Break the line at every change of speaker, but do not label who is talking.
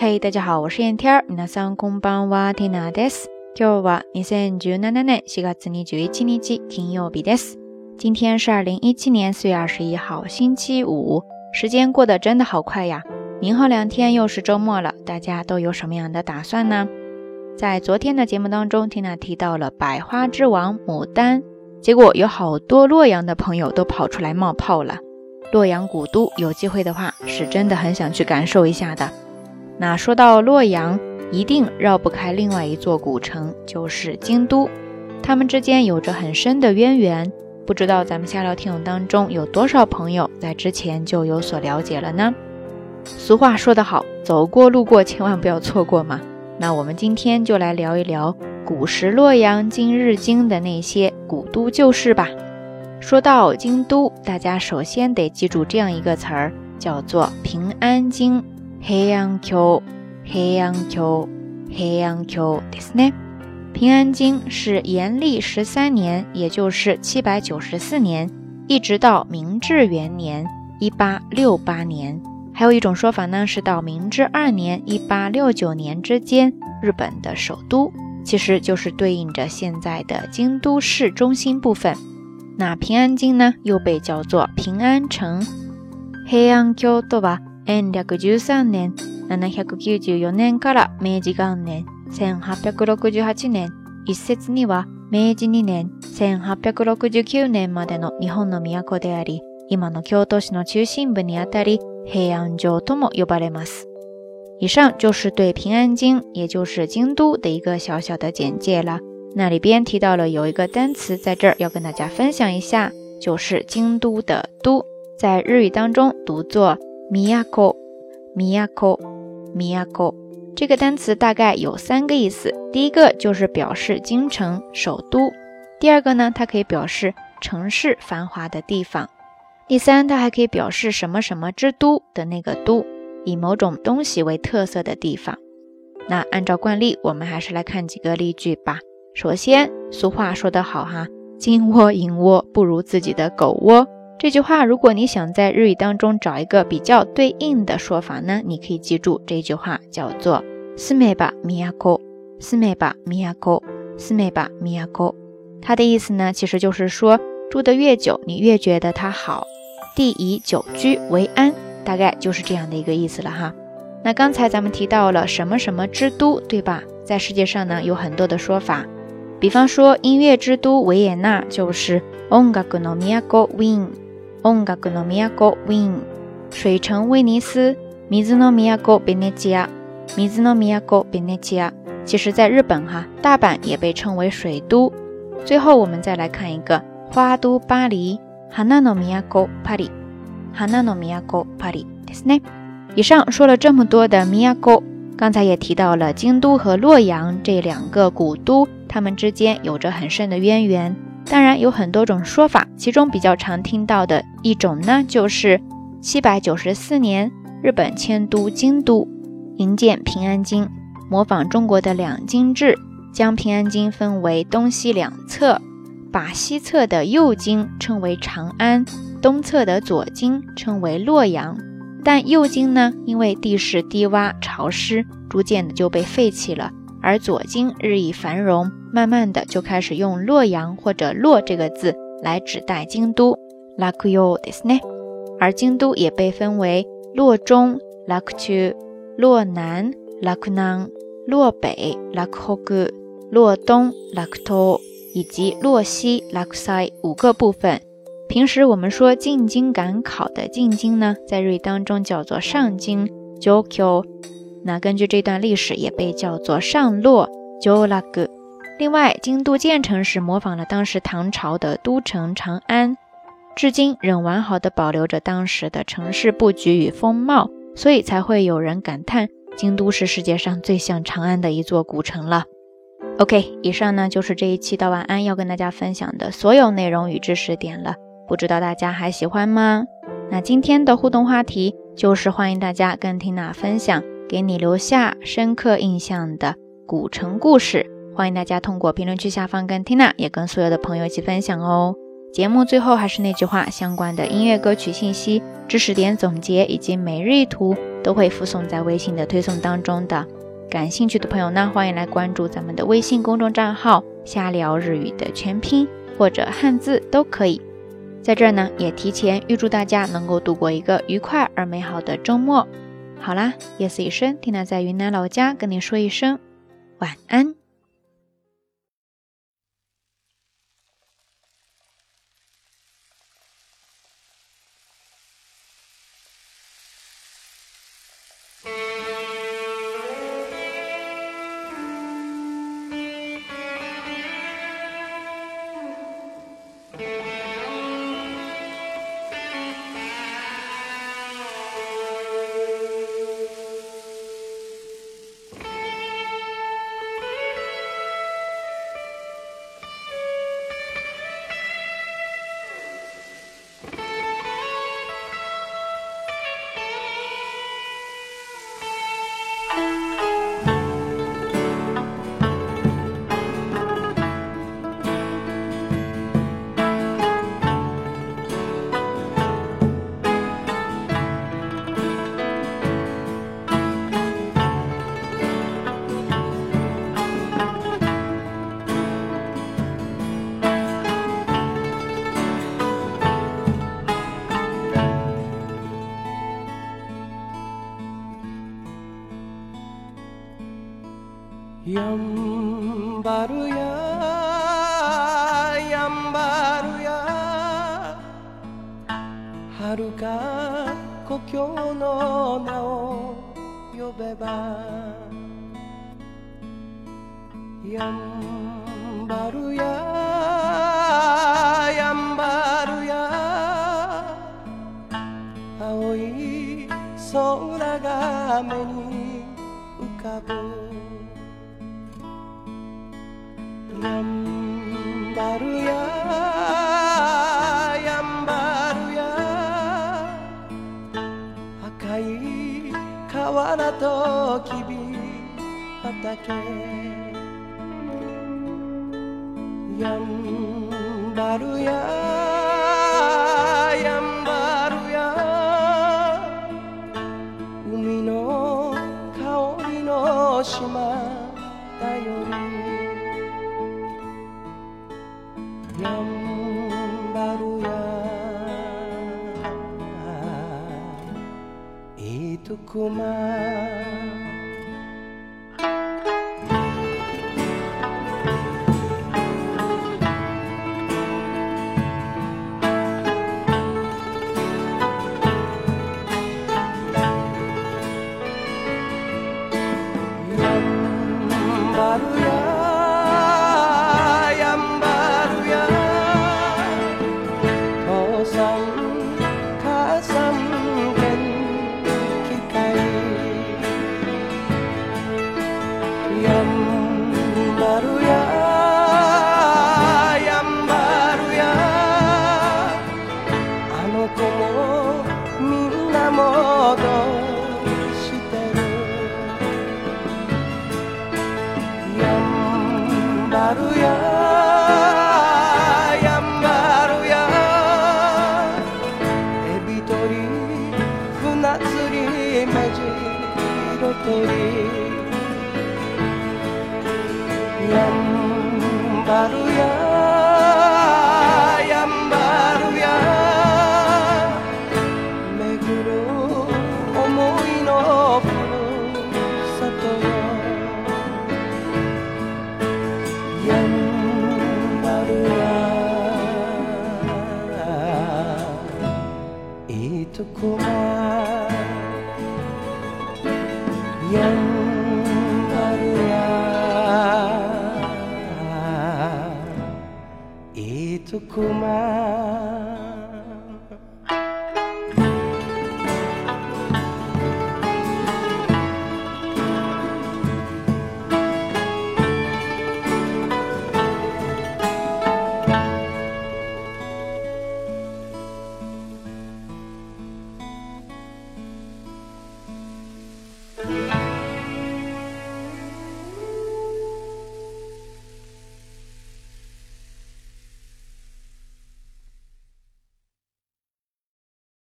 嘿，大家好，我是燕天儿。皆さんこんばんは、ティナです。今日は二千十七年四月二十一日金曜日です。今天是二零一七年四月二十一号，星期五。时间过得真的好快呀！明后两天又是周末了，大家都有什么样的打算呢？在昨天的节目当中，缇娜提到了百花之王牡丹，结果有好多洛阳的朋友都跑出来冒泡了。洛阳古都，有机会的话，是真的很想去感受一下的。 那说到洛阳，一定绕不开另外一座古城，就是京都。他们之间有着很深的渊源，不知道咱们下聊听友当中有多少朋友在之前就有所了解了呢？俗话说得好，走过路过千万不要错过嘛。那我们今天就来聊一聊古时洛阳今日京的那些古都旧事吧。说到京都，大家首先得记住这样一个词儿，叫做平安京。黑暗橋，黑暗橋，黑暗橋ですね。平安京是延历十三年，也就是七百九十四年，一直到明治元年一八六八年。还有一种说法呢，是到明治二年一八六九年之间，日本的首都，其实就是对应着现在的京都市中心部分。那平安京呢，又被叫做平安城。黑暗橋とは。 延暦13年794年から明治元年1868年、一説には明治2年1869年までの日本の都であり、今の京都市の中心部にあたり、平安城とも呼ばれます。以上就是对平安京，也就是京都的一个小小的简介了。那里边提到了有一个单词，在这儿要跟大家分享一下，就是京都的“都”，在日语当中读作。Miyako miyako miyako 这个单词大概有三个意思。第一个就是表示京城、首都；第二个呢，它可以表示城市繁华的地方；第三，它还可以表示什么什么之都的那个都，以某种东西为特色的地方。那按照惯例，我们还是来看几个例句吧。首先，俗话说得好哈，金窝银窝不如自己的狗窝。这句话，如果你想在日语当中找一个比较对应的说法呢，你可以记住这句话叫做“四美吧米亚沟，四美吧米亚沟，四美吧米亚沟”。它的意思呢，其实就是说住得越久，你越觉得它好。地以久居为安，大概就是这样的一个意思了哈。那刚才咱们提到了什么什么之都，对吧？在世界上呢，有很多的说法，比方说音乐之都维也纳就是 Ongaku no Miyako Win。音楽の都ウィーン，水城威尼斯，水の都ベネチア，水の都ベネチア。其实，在日本哈，大阪也被称为水都。最后，我们再来看一个花都巴黎，花の都パリ，花の都パリですね。以上说了这么多的都，刚才也提到了京都和洛阳这两个古都，它们之间有着很深的渊源。 当然有很多种说法，其中比较常听到的一种呢，就是七百九十四年日本迁都京都，营建平安京，模仿中国的两京制，将平安京分为东西两侧，把西侧的右京称为长安，东侧的左京称为洛阳。但右京呢，因为地势低洼潮湿，逐渐的就被废弃了。而左京日益繁荣，慢慢的就开始用洛阳或者洛这个字来指代京都。Lakuyo desu ne。而京都也被分为洛中拉库区、洛南拉库南、洛北 Lakuhoku、洛东 Lakuto 以及洛西拉库塞五个部分。平时我们说进京赶考的进京呢，在日语当中叫做上京 Jokyo。那根据这段历史，也被叫做上洛 Jolag。另外，京都建成时模仿了当时唐朝的都城长安，至今仍完好的保留着当时的城市布局与风貌，所以才会有人感叹京都是世界上最像长安的一座古城了。OK，以上呢就是这一期的晚安要跟大家分享的所有内容与知识点了，不知道大家还喜欢吗？那今天的互动话题就是欢迎大家跟缇娜分享。给你留下深刻印象的古城故事，欢迎大家通过评论区下方跟 Tina 也跟所有的朋友一起分享哦。节目最后还是那句话，相关的音乐歌曲信息、知识点总结以及每日一图都会附送在微信的推送当中的。感兴趣的朋友呢，欢迎来关注咱们的微信公众账号“瞎聊日语”的全拼或者汉字都可以。在这儿呢，也提前预祝大家能够度过一个愉快而美好的周末。好啦，夜色已深，蒂娜在云南老家跟你说一声晚安。
やんばるややんばるやはるか故郷の名を呼べばやんばるややんばるや青い空が目にだけ。やんばるや。船釣り目白とり。やんばるやや とこま「